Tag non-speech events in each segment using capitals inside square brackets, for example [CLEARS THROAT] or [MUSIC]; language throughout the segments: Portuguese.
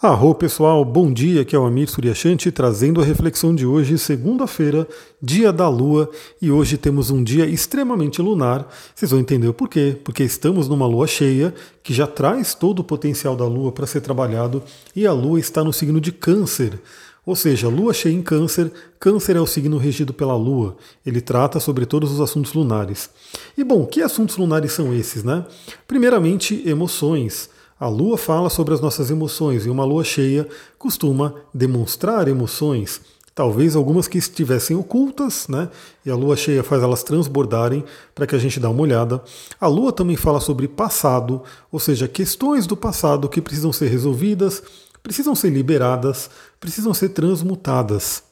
Arro pessoal, bom dia, aqui é o Amir Suryashanti trazendo a reflexão de hoje, segunda-feira, dia da lua, e hoje temos um dia extremamente lunar. Vocês vão entender o porquê, porque estamos numa lua cheia que já traz todo o potencial da lua para ser trabalhado e a lua está no signo de Câncer. Ou seja, lua cheia em Câncer, Câncer é o signo regido pela lua. Ele trata sobre todos os assuntos lunares. E bom, que assuntos lunares são esses, né? Primeiramente, emoções. A lua fala sobre as nossas emoções e uma lua cheia costuma demonstrar emoções, talvez algumas que estivessem ocultas, né? E a lua cheia faz elas transbordarem para que a gente dê uma olhada. A lua também fala sobre passado, ou seja, questões do passado que precisam ser resolvidas, precisam ser liberadas, precisam ser transmutadas.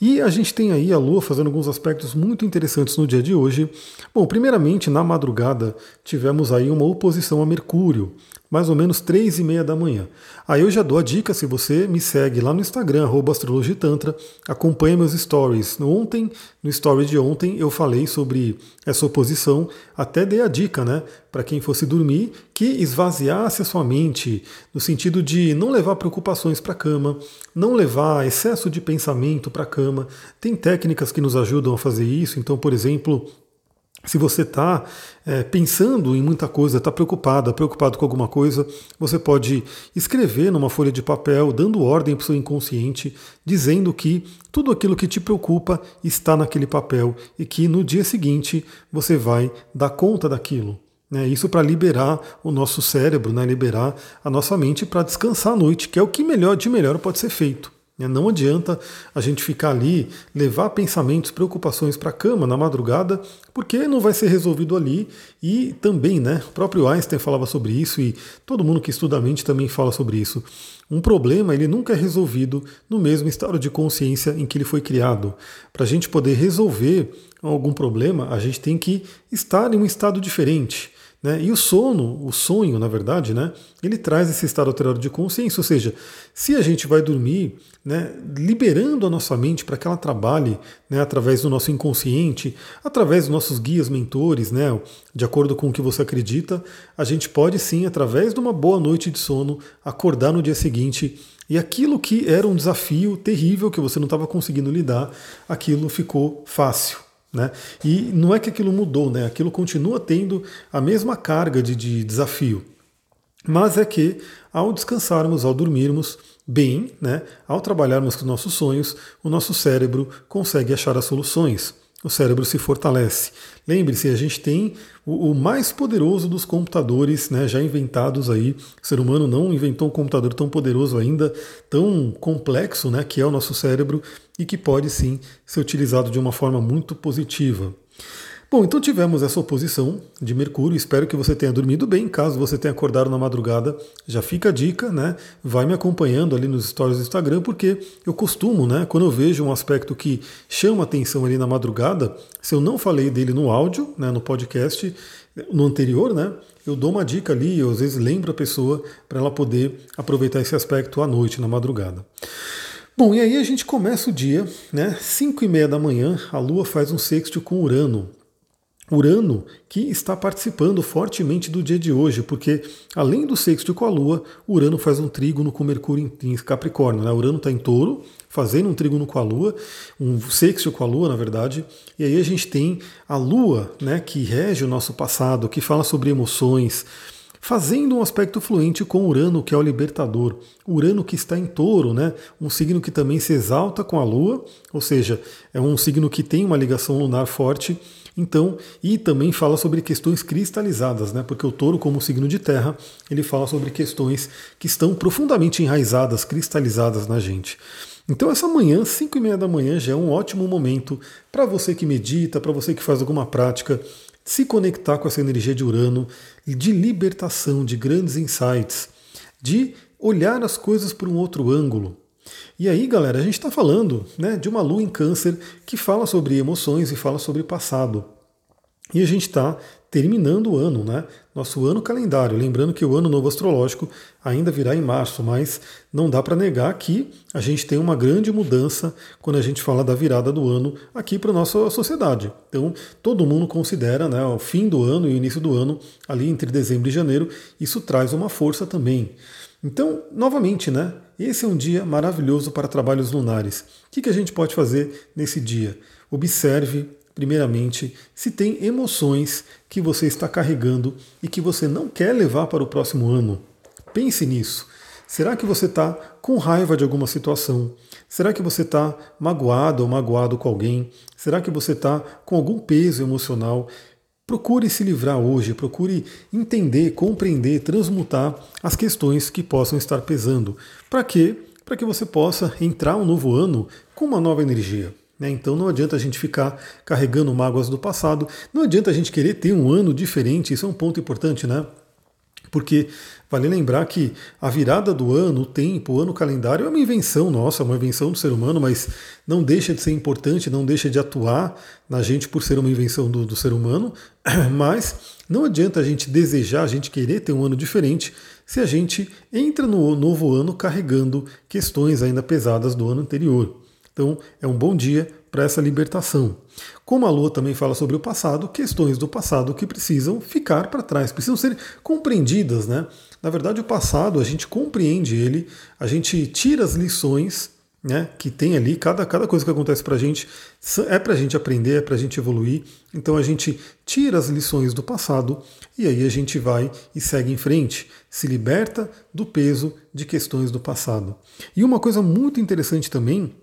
E a gente tem aí a Lua fazendo alguns aspectos muito interessantes no dia de hoje. Bom, primeiramente, na madrugada, tivemos aí uma oposição a Mercúrio mais ou menos três e meia da manhã. Aí eu já dou a dica, se você me segue lá no Instagram, astrologitantra, acompanha meus stories. Ontem, no story de ontem, eu falei sobre essa oposição, até dei a dica, né, para quem fosse dormir, que esvaziasse a sua mente, no sentido de não levar preocupações para a cama, não levar excesso de pensamento para a cama. Tem técnicas que nos ajudam a fazer isso, então, por exemplo, se você está é, pensando em muita coisa, está preocupada, preocupado com alguma coisa, você pode escrever numa folha de papel, dando ordem para o seu inconsciente, dizendo que tudo aquilo que te preocupa está naquele papel e que no dia seguinte você vai dar conta daquilo. Né? Isso para liberar o nosso cérebro, né? liberar a nossa mente para descansar à noite, que é o que melhor de melhor pode ser feito. Né? Não adianta a gente ficar ali, levar pensamentos, preocupações para a cama na madrugada, porque não vai ser resolvido ali. E também, né, o próprio Einstein falava sobre isso e todo mundo que estuda a mente também fala sobre isso. Um problema ele nunca é resolvido no mesmo estado de consciência em que ele foi criado. Para a gente poder resolver algum problema, a gente tem que estar em um estado diferente. Né? E o sono, o sonho, na verdade, né, ele traz esse estado alterado de consciência, ou seja, se a gente vai dormir né, liberando a nossa mente para que ela trabalhe né, através do nosso inconsciente, através dos nossos guias mentores, né, de acordo com o que você acredita, a gente pode sim, através de uma boa noite de sono, acordar no dia seguinte e aquilo que era um desafio terrível que você não estava conseguindo lidar, aquilo ficou fácil. Né? E não é que aquilo mudou, né? aquilo continua tendo a mesma carga de, de desafio. Mas é que ao descansarmos, ao dormirmos bem, né, ao trabalharmos com nossos sonhos, o nosso cérebro consegue achar as soluções o cérebro se fortalece. Lembre-se, a gente tem o, o, mais poderoso dos computadores né, já inventados aí. O ser humano não inventou um computador tão poderoso ainda, tão complexo, né, que é o nosso cérebro e que pode sim ser utilizado de uma forma muito positiva. Bom, então tivemos essa oposição de Mercúrio. Espero que você tenha dormido bem. Caso você tenha acordado na madrugada, já fica a dica, né? Vai me acompanhando ali nos stories do Instagram, porque eu costumo, né? Quando eu vejo um aspecto que chama atenção ali na madrugada, se eu não falei dele no áudio, né, no podcast, no anterior, né? Eu dou uma dica ali, eu às vezes lembro a pessoa para ela poder aproveitar esse aspecto à noite, na madrugada. Bom, e aí a gente começa o dia, né? 5 e meia da manhã, a Lua faz um sexto com Urano. Urano, que está participando fortemente do dia de hoje, porque além do sexto com a Lua, Urano faz um trígono com Mercúrio em Capricórnio. Né? Urano está em touro, fazendo um trígono com a Lua, um sexto com a Lua, na verdade, e aí a gente tem a Lua, né, que rege o nosso passado, que fala sobre emoções, fazendo um aspecto fluente com Urano, que é o libertador. Urano que está em touro, né? um signo que também se exalta com a Lua, ou seja, é um signo que tem uma ligação lunar forte então, e também fala sobre questões cristalizadas, né? Porque o touro, como signo de terra, ele fala sobre questões que estão profundamente enraizadas, cristalizadas na gente. Então essa manhã, 5 e meia da manhã, já é um ótimo momento para você que medita, para você que faz alguma prática, se conectar com essa energia de Urano, de libertação, de grandes insights, de olhar as coisas por um outro ângulo. E aí, galera, a gente está falando né, de uma lua em câncer que fala sobre emoções e fala sobre passado. E a gente está terminando o ano, né? Nosso ano calendário. Lembrando que o ano novo astrológico ainda virá em março, mas não dá para negar que a gente tem uma grande mudança quando a gente fala da virada do ano aqui para nossa sociedade. Então, todo mundo considera né, o fim do ano e o início do ano, ali entre dezembro e janeiro, isso traz uma força também. Então, novamente, né? Esse é um dia maravilhoso para trabalhos lunares. O que, que a gente pode fazer nesse dia? Observe, primeiramente, se tem emoções que você está carregando e que você não quer levar para o próximo ano. Pense nisso. Será que você está com raiva de alguma situação? Será que você está magoado ou magoado com alguém? Será que você está com algum peso emocional? Procure se livrar hoje, procure entender, compreender, transmutar as questões que possam estar pesando. Para quê? Para que você possa entrar um novo ano com uma nova energia. Né? Então não adianta a gente ficar carregando mágoas do passado, não adianta a gente querer ter um ano diferente, isso é um ponto importante, né? Porque vale lembrar que a virada do ano, o tempo, o ano calendário é uma invenção nossa, uma invenção do ser humano, mas não deixa de ser importante, não deixa de atuar na gente por ser uma invenção do, do ser humano. [CLEARS THROAT] Mas não adianta a gente desejar, a gente querer ter um ano diferente, se a gente entra no novo ano carregando questões ainda pesadas do ano anterior. Então é um bom dia para essa libertação. Como a Lua também fala sobre o passado, questões do passado que precisam ficar para trás, precisam ser compreendidas, né? Na verdade, o passado, a gente compreende ele, a gente tira as lições né, que tem ali, cada, cada coisa que acontece para a gente é para a gente aprender, é para a gente evoluir. Então a gente tira as lições do passado e aí a gente vai e segue em frente, se liberta do peso de questões do passado. E uma coisa muito interessante também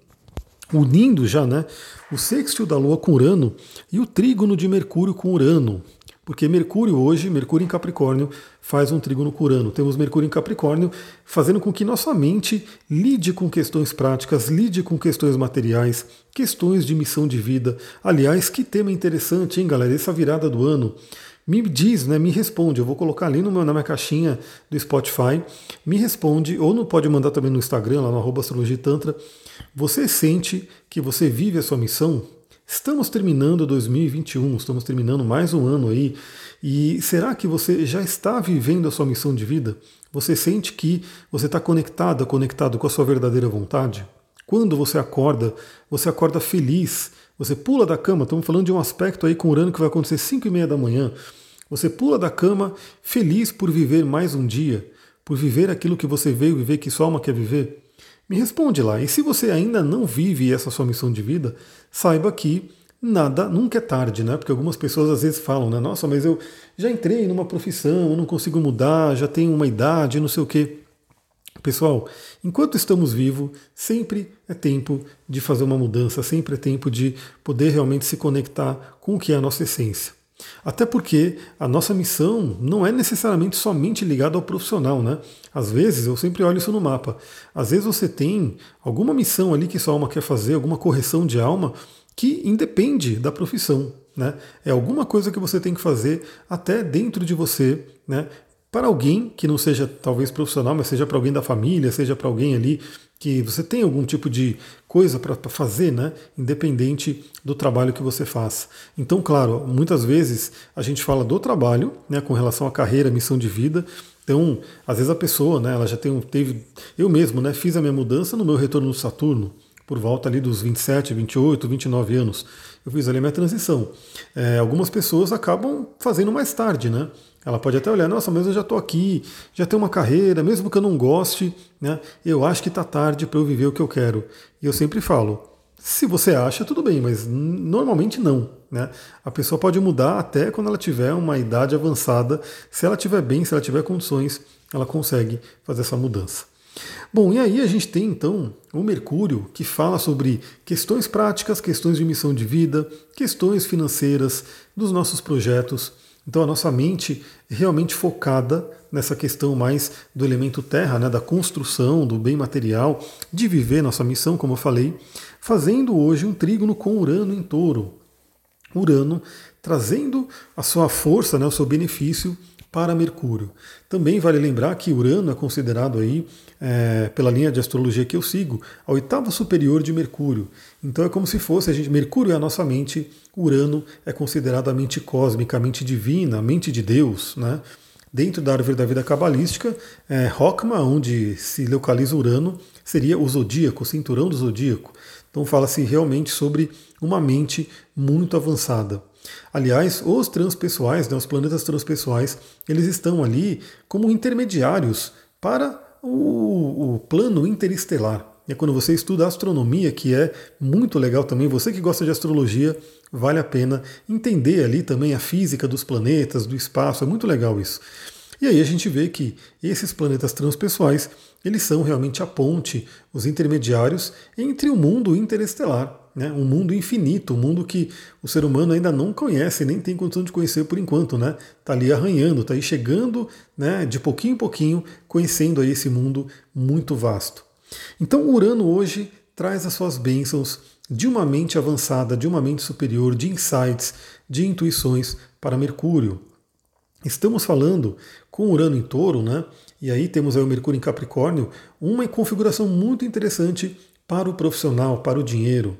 unindo já né, o sextil da Lua com Urano e o trígono de Mercúrio com Urano. Porque Mercúrio hoje, Mercúrio em Capricórnio, faz um trígono com Urano. Temos Mercúrio em Capricórnio fazendo com que nossa mente lide com questões práticas, lide com questões materiais, questões de missão de vida. Aliás, que tema interessante, hein, galera? Essa virada do ano me diz, né, me responde. Eu vou colocar ali meu, na minha caixinha do Spotify. Me responde, ou não pode mandar também no Instagram, lá no arroba Tantra. Você sente que você vive a sua missão? Estamos terminando 2021, estamos terminando mais um ano aí. E será que você já está vivendo a sua missão de vida? Você sente que você está conectada, conectado com a sua verdadeira vontade? Quando você acorda, você acorda feliz, você pula da cama, estamos falando de um aspecto aí com Urano que vai acontecer 5 e meia da manhã. Você pula da cama feliz por viver mais um dia, por viver aquilo que você veio viver, que sua alma quer viver. Me responde lá. E se você ainda não vive essa sua missão de vida, saiba que nada, nunca é tarde, né? Porque algumas pessoas às vezes falam, né? Nossa, mas eu já entrei numa profissão, eu não consigo mudar, já tenho uma idade, não sei o quê. Pessoal, enquanto estamos vivos, sempre é tempo de fazer uma mudança, sempre é tempo de poder realmente se conectar com o que é a nossa essência. Até porque a nossa missão não é necessariamente somente ligada ao profissional, né? Às vezes, eu sempre olho isso no mapa. Às vezes você tem alguma missão ali que sua alma quer fazer, alguma correção de alma que independe da profissão. Né? É alguma coisa que você tem que fazer até dentro de você, né? para alguém que não seja talvez profissional, mas seja para alguém da família, seja para alguém ali que você tem algum tipo de coisa para fazer, né? independente do trabalho que você faz. Então, claro, muitas vezes a gente fala do trabalho, né, com relação à carreira, missão de vida. Então, às vezes a pessoa, né, ela já tem, teve, eu mesmo, né, fiz a minha mudança no meu retorno no Saturno, por volta ali dos 27, 28, 29 anos. Eu fiz ali a minha transição. É, algumas pessoas acabam fazendo mais tarde, né? Ela pode até olhar, nossa, mas eu já estou aqui, já tenho uma carreira, mesmo que eu não goste, né? Eu acho que está tarde para eu viver o que eu quero. E eu sempre falo, se você acha, tudo bem, mas normalmente não. Né? A pessoa pode mudar até quando ela tiver uma idade avançada. Se ela tiver bem, se ela tiver condições, ela consegue fazer essa mudança. Bom, e aí a gente tem então o Mercúrio, que fala sobre questões práticas, questões de missão de vida, questões financeiras dos nossos projetos. Então a nossa mente realmente focada nessa questão mais do elemento terra, né, da construção, do bem material, de viver nossa missão, como eu falei, fazendo hoje um trígono com Urano em touro. Urano trazendo a sua força, né, o seu benefício para Mercúrio. Também vale lembrar que Urano é considerado aí, é, pela linha de astrologia que eu sigo, a oitava superior de Mercúrio. Então é como se fosse a gente, Mercúrio é a nossa mente, Urano é considerado a mente cósmica, a mente divina, a mente de Deus, né? Dentro da árvore da vida cabalística, é, onde se localiza Urano, seria o zodíaco, o cinturão do zodíaco. Então fala-se realmente sobre uma mente muito avançada. Aliás, os transpessoais, né, os planetas transpessoais, eles estão ali como intermediários para o, o plano interestelar. É quando você estuda astronomia, que é muito legal também. Você que gosta de astrologia, vale a pena entender ali também a física dos planetas, do espaço. É muito legal isso. E aí a gente vê que esses planetas transpessoais, eles são realmente a ponte, os intermediários entre o mundo interestelar, né? um mundo infinito, um mundo que o ser humano ainda não conhece, nem tem condição de conhecer por enquanto, né? Está ali arranhando, está aí chegando, né? De pouquinho em pouquinho, conhecendo aí esse mundo muito vasto. Então, Urano hoje traz as suas bênçãos de uma mente avançada, de uma mente superior, de insights, de intuições para Mercúrio. Estamos falando com Urano em Touro, né? E aí temos aí o Mercúrio em Capricórnio, uma configuração muito interessante para o profissional, para o dinheiro.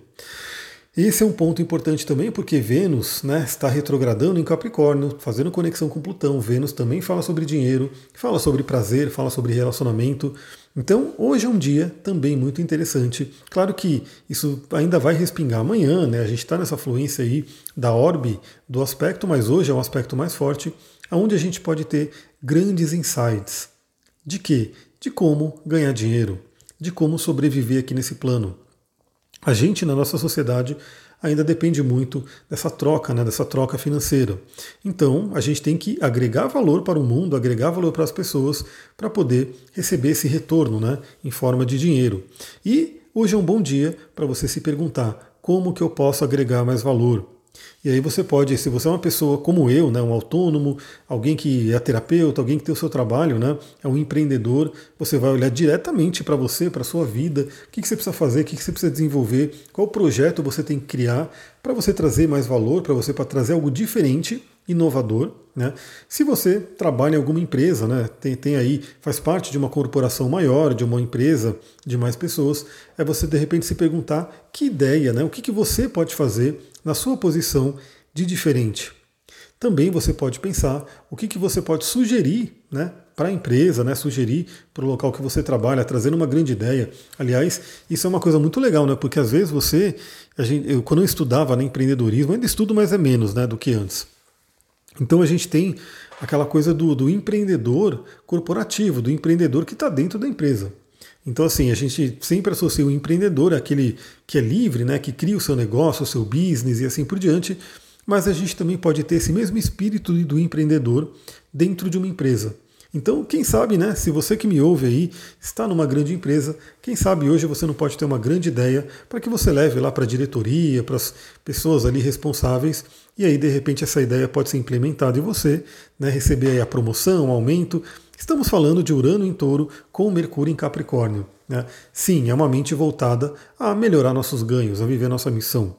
Esse é um ponto importante também, porque Vênus né, está retrogradando em Capricórnio, fazendo conexão com Plutão. Vênus também fala sobre dinheiro, fala sobre prazer, fala sobre relacionamento. Então, hoje é um dia também muito interessante. Claro que isso ainda vai respingar amanhã, né? A gente está nessa fluência aí da orbe do aspecto, mas hoje é um aspecto mais forte, onde a gente pode ter grandes insights. De quê? De como ganhar dinheiro, de como sobreviver aqui nesse plano. A gente, na nossa sociedade, ainda depende muito dessa troca, né, dessa troca financeira. Então, a gente tem que agregar valor para o mundo, agregar valor para as pessoas, para poder receber esse retorno né, em forma de dinheiro. E hoje é um bom dia para você se perguntar como que eu posso agregar mais valor. E aí você pode, se você é uma pessoa como eu, né, um autônomo, alguém que é terapeuta, alguém que tem o seu trabalho, né, é um empreendedor, você vai olhar diretamente para você, para a sua vida, o que, que você precisa fazer, o que, que você precisa desenvolver, qual projeto você tem que criar para você trazer mais valor, para você para trazer algo diferente, inovador. Né? Se você trabalha em alguma empresa, né, tem, tem aí, faz parte de uma corporação maior, de uma empresa de mais pessoas, é você de repente se perguntar que ideia, né, o que, que você pode fazer na sua posição de diferente. Também você pode pensar o que, que você pode sugerir né, para a empresa, né, sugerir para o local que você trabalha, trazendo uma grande ideia. Aliás, isso é uma coisa muito legal, né, porque às vezes você, gente, eu, quando eu estudava né, empreendedorismo, ainda estudo, mas é menos né, do que antes. Então a gente tem aquela coisa do, do empreendedor corporativo, do empreendedor que está dentro da empresa. Então, assim, a gente sempre associa o empreendedor àquele que é livre, né, que cria o seu negócio, o seu business e assim por diante, mas a gente também pode ter esse mesmo espírito do empreendedor dentro de uma empresa. Então, quem sabe, né? Se você que me ouve aí está numa grande empresa, quem sabe hoje você não pode ter uma grande ideia para que você leve lá para a diretoria, para as pessoas ali responsáveis, e aí de repente essa ideia pode ser implementada e você né, receber a promoção, o aumento. Estamos falando de Urano em touro com Mercúrio em Capricórnio. Né? Sim, é uma mente voltada a melhorar nossos ganhos, a viver nossa missão.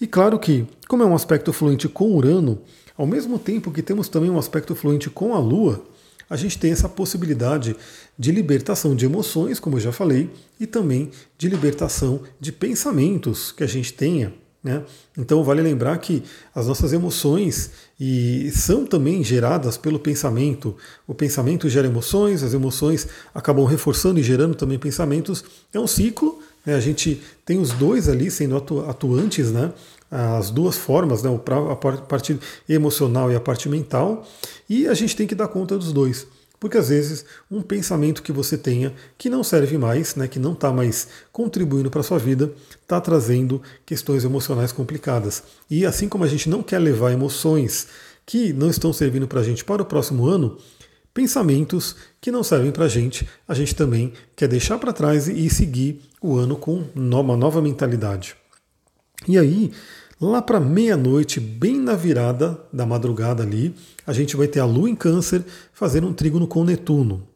E claro que, como é um aspecto fluente com Urano, ao mesmo tempo que temos também um aspecto fluente com a Lua, a gente tem essa possibilidade de libertação de emoções, como eu já falei, e também de libertação de pensamentos que a gente tenha. Né? Então vale lembrar que as nossas emoções e são também geradas pelo pensamento. O pensamento gera emoções, as emoções acabam reforçando e gerando também pensamentos. É um ciclo. Né? A gente tem os dois ali sendo atuantes, né? as duas formas, né, a parte emocional e a parte mental, e a gente tem que dar conta dos dois. Porque às vezes um pensamento que você tenha que não serve mais, né, que não está mais contribuindo para a sua vida, está trazendo questões emocionais complicadas. E assim como a gente não quer levar emoções que não estão servindo para a gente para o próximo ano, pensamentos que não servem para a gente, a gente também quer deixar para trás e seguir o ano com uma nova mentalidade. E aí, lá para meia-noite, bem na virada da madrugada ali, a gente vai ter a Lua em Câncer fazendo um trígono com Netuno.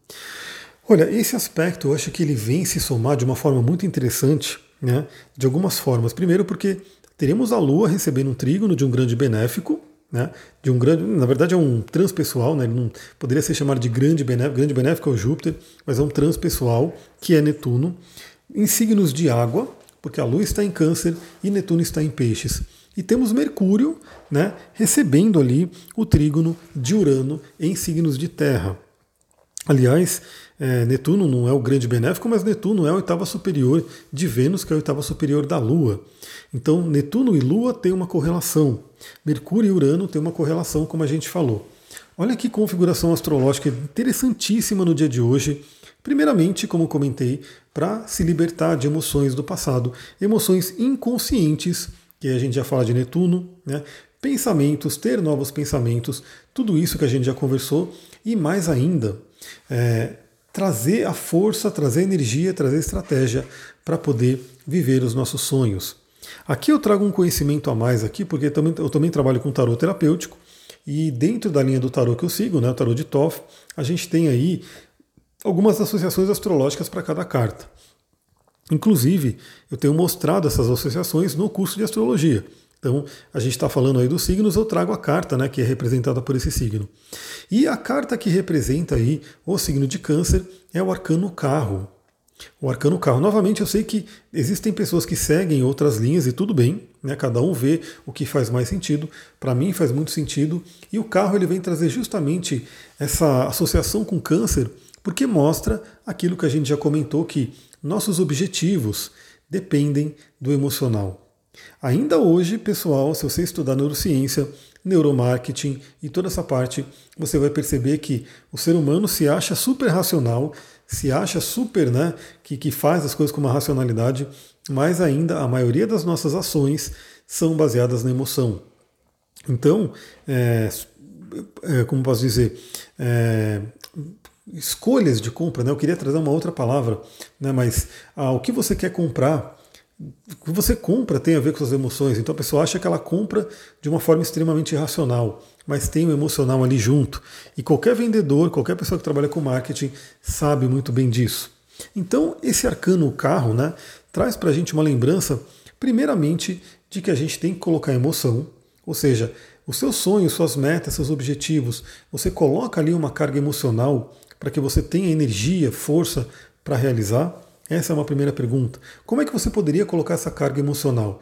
Olha, esse aspecto eu acho que ele vem se somar de uma forma muito interessante, né? De algumas formas. Primeiro, porque teremos a Lua recebendo um trígono de um grande benéfico, né? De um grande, na verdade é um transpessoal, né? Não poderia ser chamado de grande benéfico, grande benéfico é o Júpiter, mas é um transpessoal que é Netuno, em signos de água, porque a Lua está em Câncer e Netuno está em Peixes. E temos Mercúrio né, recebendo ali o trígono de Urano em signos de terra. Aliás, é, Netuno não é o grande benéfico, mas Netuno é a oitava superior de Vênus, que é a oitava superior da Lua. Então, Netuno e Lua têm uma correlação. Mercúrio e Urano têm uma correlação, como a gente falou. Olha que configuração astrológica interessantíssima no dia de hoje Primeiramente, como comentei, para se libertar de emoções do passado, emoções inconscientes, que a gente já fala de Netuno, né? pensamentos, ter novos pensamentos, tudo isso que a gente já conversou, e mais ainda, é, trazer a força, trazer energia, trazer estratégia para poder viver os nossos sonhos. Aqui eu trago um conhecimento a mais aqui, porque eu também, eu também trabalho com tarot terapêutico, e dentro da linha do tarot que eu sigo, né, o tarot de Toff, a gente tem aí algumas associações astrológicas para cada carta. Inclusive, eu tenho mostrado essas associações no curso de astrologia. Então, a gente está falando aí dos signos, eu trago a carta, né, que é representada por esse signo. E a carta que representa aí o signo de câncer é o arcano carro. O arcano carro. Novamente, eu sei que existem pessoas que seguem outras linhas e tudo bem, né? cada um vê o que faz mais sentido. Para mim faz muito sentido. E o carro ele vem trazer justamente essa associação com câncer, porque mostra aquilo que a gente já comentou, que nossos objetivos dependem do emocional. Ainda hoje, pessoal, se você estudar neurociência, neuromarketing e toda essa parte, você vai perceber que o ser humano se acha super racional, se acha super, né, que, que faz as coisas com uma racionalidade, mas ainda a maioria das nossas ações são baseadas na emoção. Então, é, é, como posso dizer, é, escolhas de compra, né? Eu queria trazer uma outra palavra, né? Mas ah, o que você quer comprar, o que você compra tem a ver com suas emoções. Então a pessoa acha que ela compra de uma forma extremamente irracional mas tem o emocional ali junto. E qualquer vendedor, qualquer pessoa que trabalha com marketing sabe muito bem disso. Então, esse arcano carro né, traz para a gente uma lembrança, primeiramente, de que a gente tem que colocar emoção, ou seja, os seus sonhos, suas metas, seus objetivos, você coloca ali uma carga emocional para que você tenha energia, força para realizar? Essa é uma primeira pergunta. Como é que você poderia colocar essa carga emocional?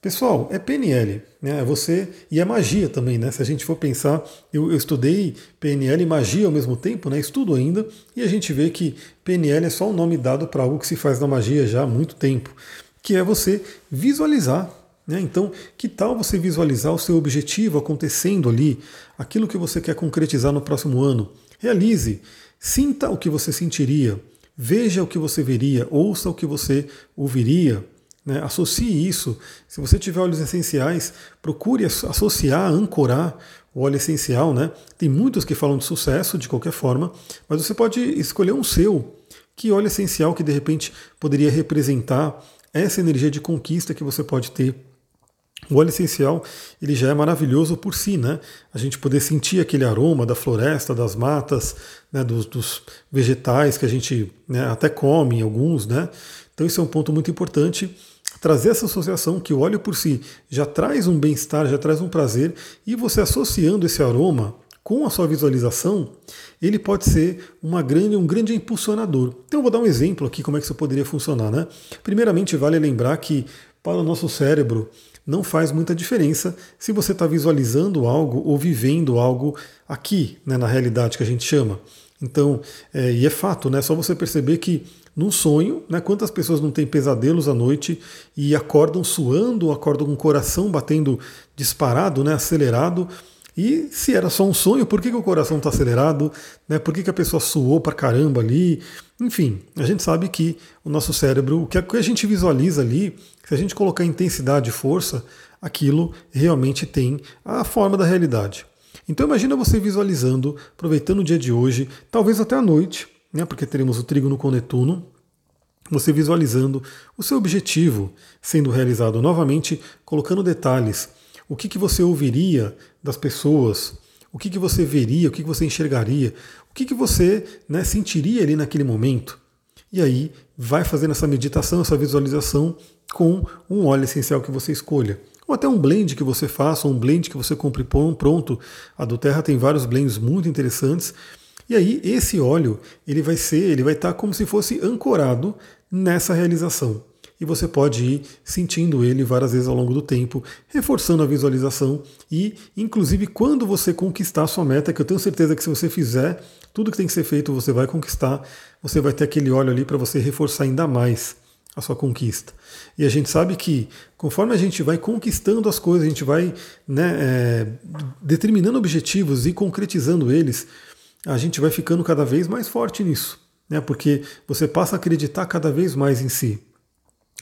Pessoal, é PNL, né? É você e é magia também, né? Se a gente for pensar, eu, eu, estudei PNL e magia ao mesmo tempo, né? Estudo ainda e a gente vê que PNL é só um nome dado para algo que se faz na magia já há muito tempo, que é você visualizar. Né? Então, que tal você visualizar o seu objetivo acontecendo ali, aquilo que você quer concretizar no próximo ano? Realize, sinta o que você sentiria, veja o que você veria, ouça o que você ouviria. Né? Associe isso. Se você tiver óleos essenciais, procure associar, ancorar o óleo essencial. Né? Tem muitos que falam de sucesso de qualquer forma, mas você pode escolher um seu. Que óleo essencial que de repente poderia representar essa energia de conquista que você pode ter o óleo essencial ele já é maravilhoso por si, né? A gente poder sentir aquele aroma da floresta, das matas, né, dos, dos vegetais que a gente né, até come, alguns, né? Então isso é um ponto muito importante trazer essa associação que o óleo por si já traz um bem-estar, já traz um prazer, e você associando esse aroma com a sua visualização, ele pode ser uma grande, um grande impulsionador. Então eu vou dar um exemplo aqui como é que isso poderia funcionar. Né? Primeiramente, vale lembrar que para o nosso cérebro não faz muita diferença se você está visualizando algo ou vivendo algo aqui, né, na realidade que a gente chama. Então, é, e é fato, né? Só você perceber que num sonho, né? Quantas pessoas não têm pesadelos à noite e acordam suando, acordam com o coração batendo disparado, né? Acelerado. E se era só um sonho, por que, que o coração está acelerado? Né? Por que, que a pessoa suou para caramba ali? Enfim, a gente sabe que o nosso cérebro, o que a gente visualiza ali, se a gente colocar intensidade e força, aquilo realmente tem a forma da realidade. Então imagina você visualizando, aproveitando o dia de hoje, talvez até a noite, né, porque teremos o trígono com Netuno, você visualizando o seu objetivo sendo realizado novamente, colocando detalhes. O que, que você ouviria das pessoas? O que, que você veria? O que, que você enxergaria? O que, que você né, sentiria ali naquele momento? E aí vai fazendo essa meditação, essa visualização com um óleo essencial que você escolha. Ou até um blend que você faça, um blend que você compre pronto. A do Terra tem vários blends muito interessantes e aí esse óleo, ele vai ser, ele vai estar como se fosse ancorado nessa realização. E você pode ir sentindo ele várias vezes ao longo do tempo, reforçando a visualização e, inclusive, quando você conquistar a sua meta, que eu tenho certeza que se você fizer tudo que tem que ser feito, você vai conquistar, você vai ter aquele óleo ali para você reforçar ainda mais a sua conquista. E a gente sabe que conforme a gente vai conquistando as coisas, a gente vai né, é, determinando objetivos e concretizando eles, a gente vai ficando cada vez mais forte nisso. né? Porque você passa a acreditar cada vez mais em si.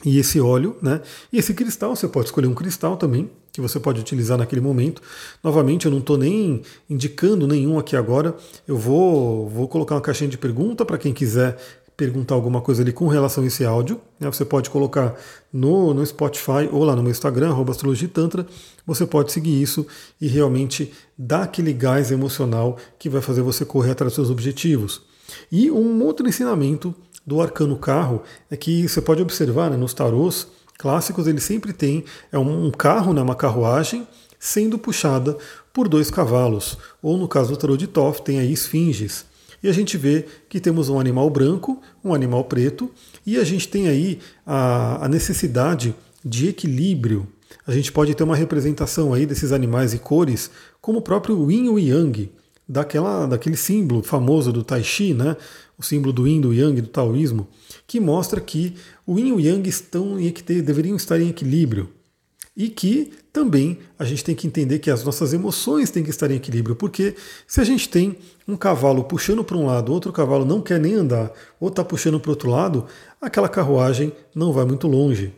E esse óleo, né? E esse cristal, você pode escolher um cristal também, que você pode utilizar naquele momento. Novamente, eu não estou nem indicando nenhum aqui agora. Eu vou, vou colocar uma caixinha de pergunta para quem quiser perguntar alguma coisa ali com relação a esse áudio. Né? Você pode colocar no, no Spotify ou lá no meu Instagram, astrologitantra. Você pode seguir isso e realmente dar aquele gás emocional que vai fazer você correr atrás dos seus objetivos. E um outro ensinamento do arcano carro é que você pode observar né, nos tarôs clássicos, ele sempre tem é um carro, né, uma carruagem, sendo puxada por dois cavalos. Ou no caso do tarô de Toff, tem aí esfinges. E a gente vê que temos um animal branco, um animal preto, e a gente tem aí a, a necessidade de equilíbrio. A gente pode ter uma representação aí desses animais e cores, como o próprio Yin e Yang, daquela, daquele símbolo famoso do Tai Chi, né? o símbolo do Yin, do Yang, do taoísmo, que mostra que o Yin e o Yang estão, deveriam estar em equilíbrio. E que também a gente tem que entender que as nossas emoções têm que estar em equilíbrio, porque se a gente tem um cavalo puxando para um lado, outro cavalo não quer nem andar, ou está puxando para o outro lado, aquela carruagem não vai muito longe.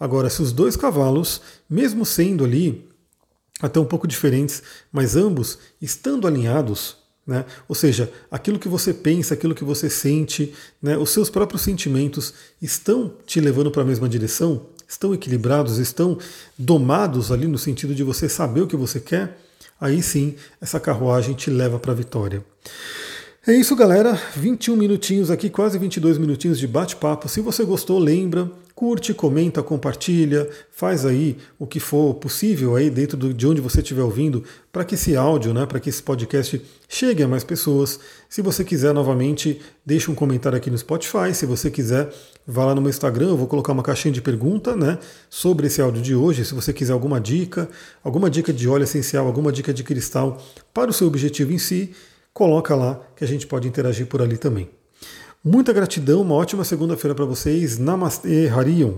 Agora, se os dois cavalos, mesmo sendo ali até um pouco diferentes, mas ambos estando alinhados, né? Ou seja, aquilo que você pensa, aquilo que você sente, né? os seus próprios sentimentos estão te levando para a mesma direção, estão equilibrados, estão domados ali no sentido de você saber o que você quer, aí sim essa carruagem te leva para a vitória. É isso, galera. 21 minutinhos aqui, quase 22 minutinhos de bate-papo. Se você gostou, lembra, curte, comenta, compartilha, faz aí o que for possível aí dentro de onde você estiver ouvindo para que esse áudio, né, para que esse podcast chegue a mais pessoas. Se você quiser novamente, deixa um comentário aqui no Spotify. Se você quiser, vá lá no meu Instagram, eu vou colocar uma caixinha de pergunta, né, sobre esse áudio de hoje. Se você quiser alguma dica, alguma dica de óleo essencial, alguma dica de cristal para o seu objetivo em si, coloca lá que a gente pode interagir por ali também. Muita gratidão, uma ótima segunda-feira para vocês. Namastê, Harion.